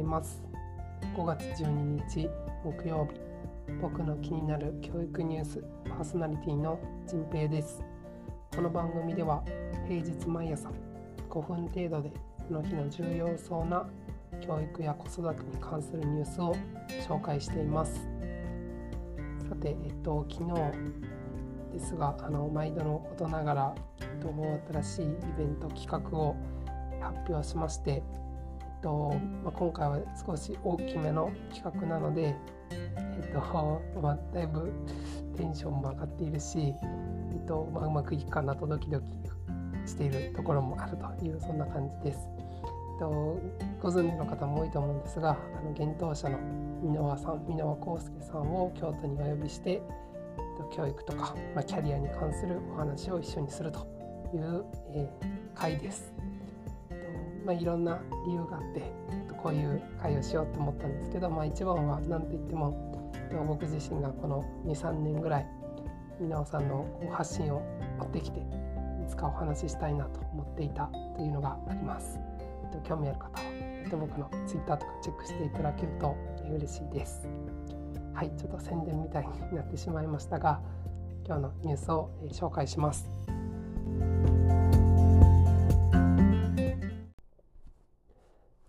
います。5月12日木曜日。僕の気になる教育ニュースパーソナリティの陣平です。この番組では平日毎朝5分程度でその日の重要そうな教育や子育てに関するニュースを紹介しています。さて、えっと、昨日ですがあの毎度のことながら、えっと、新しいイベント企画を発表しまして、とまあ、今回は少し大きめの企画なので、えっと まあ、だいぶテンションも上がっているし、えっとまあ、うまくいくかなとドキドキしているところもあるというそんな感じです。とご存知の方も多いと思うんですがあの幻冬舎の箕輪さん箕輪康介さんを京都にお呼びして教育とか、まあ、キャリアに関するお話を一緒にするという、えー、会です。まあ、いろんな理由があって、こういう会をしようと思ったんですけど、まあ、一番は何といっても僕自身がこの23年ぐらい皆尾さんの発信を持ってきていつかお話ししたいなと思っていたというのがあります。興味ある方は僕の Twitter とかチェックしていただけると嬉しいです。はい、ちょっと宣伝みたいになってしまいましたが今日のニュースを紹介します。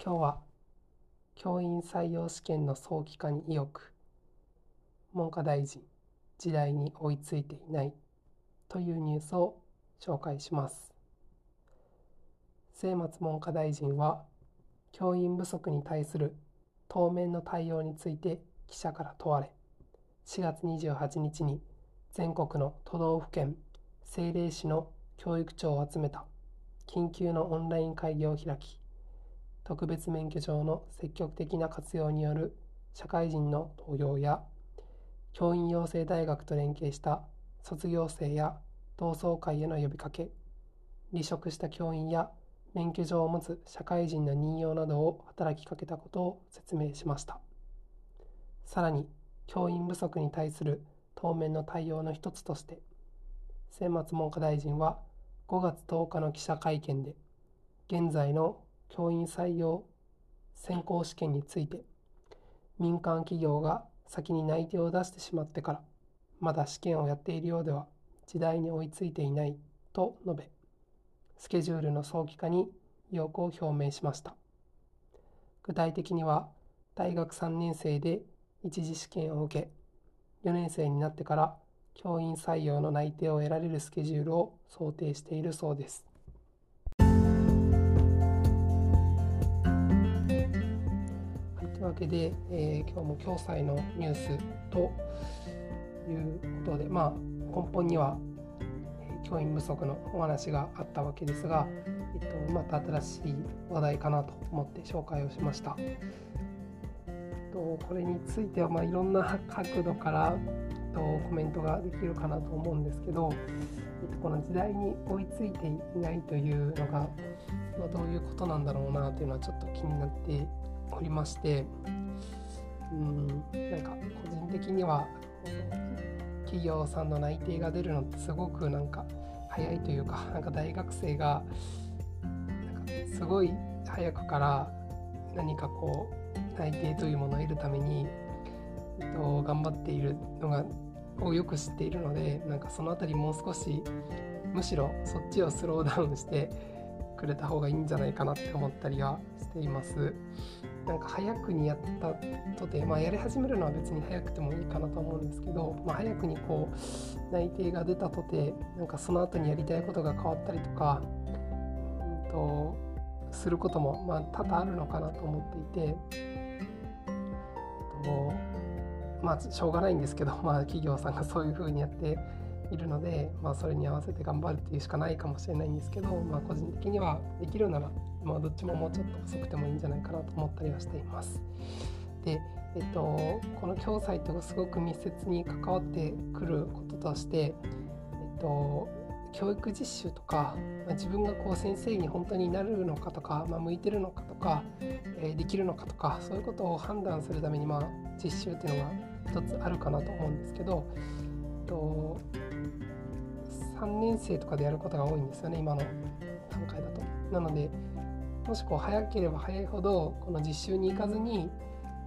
今日は教員採用試験の早期化に意欲文科大臣時代に追いついていないというニュースを紹介します。末松文科大臣は教員不足に対する当面の対応について記者から問われ4月28日に全国の都道府県政令市の教育長を集めた緊急のオンライン会議を開き特別免許証の積極的な活用による社会人の登用や教員養成大学と連携した卒業生や同窓会への呼びかけ離職した教員や免許状を持つ社会人の任用などを働きかけたことを説明しました。さらに教員不足に対する当面の対応の一つとして末松文科大臣は5月10日の記者会見で現在の教員採用選考試験について民間企業が先に内定を出してしまってからまだ試験をやっているようでは時代に追いついていないと述べスケジュールの早期化に意欲を表明しました。具体的には大学3年生で一次試験を受け4年生になってから教員採用の内定を得られるスケジュールを想定しているそうです。わけで、えー、今日も共済のニュースということで、まあ、根本には、教員不足のお話があったわけですが、えっと、また新しい話題かなと思って紹介をしました。えっと、これについては、まあ、いろんな角度から、えっと、コメントができるかなと思うんですけど、えっと、この時代に追いついていないというのが、まあ、どういうことなんだろうなというのはちょっと気になっておりましてうんなんか個人的には企業さんの内定が出るのってすごくなんか早いというかなんか大学生がなんかすごい早くから何かこう内定というものを得るために、えっと、頑張っているのがをよく知っているのでなんかその辺りもう少しむしろそっちをスローダウンしてくれた方がいいんじゃないかなって思ったりはしています。なんか早くにやったとて、まあ、やり始めるのは別に早くてもいいかなと思うんですけど、まあ、早くにこう内定が出たとてなんかその後にやりたいことが変わったりとか、うんと、することも、まあ、多々あるのかなと思っていて、とまあしょうがないんですけど、まあ、企業さんがそういうふうにやっているので、まあ、それに合わせて頑張るっていうしかないかもしれないんですけど、まあ、個人的にはできるならまあ、どっちももうちょっと遅くてもいいんじゃないかなと思ったりはしています。で、えっと、この共済とすごく密接に関わってくることとして、えっと、教育実習とか、まあ、自分がこう先生に本当になるのかとか、まあ、向いてるのかとか、えー、できるのかとかそういうことを判断するために、まあ、実習っていうのが一つあるかなと思うんですけど、えっと、3年生とかでやることが多いんですよね今の段階だと。なのでもしこう早ければ早いほどこの実習に行かずに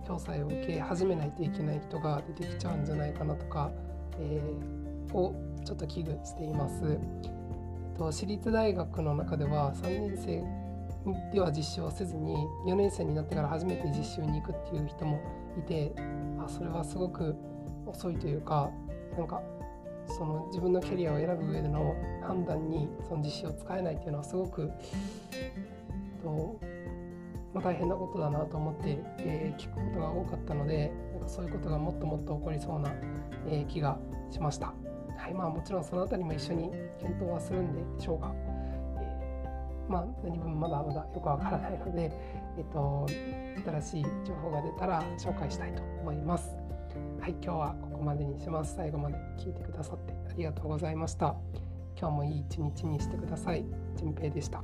共済を受け始めないといけない人が出てきちゃうんじゃないかなとか、えー、をちょっと危惧しています。えっと、私立大学の中では3年生では実習をせずに4年生になってから初めて実習に行くっていう人もいてあそれはすごく遅いというかなんかその自分のキャリアを選ぶ上での判断にその実習を使えないっていうのはすごくと、まあ、大変なことだなと思って、えー、聞くことが多かったのでなんかそういうことがもっともっと起こりそうな、えー、気がしました。はいまあ、もちろんその辺りも一緒に検討はするんでしょうが、えー、まあ、何分まだまだよくわからないので、えーと新しい情報が出たら紹介したいと思います。はい、今日はまでにします。最後まで聞いてくださってありがとうございました。今日もいい一日にしてください。ぺ平でした。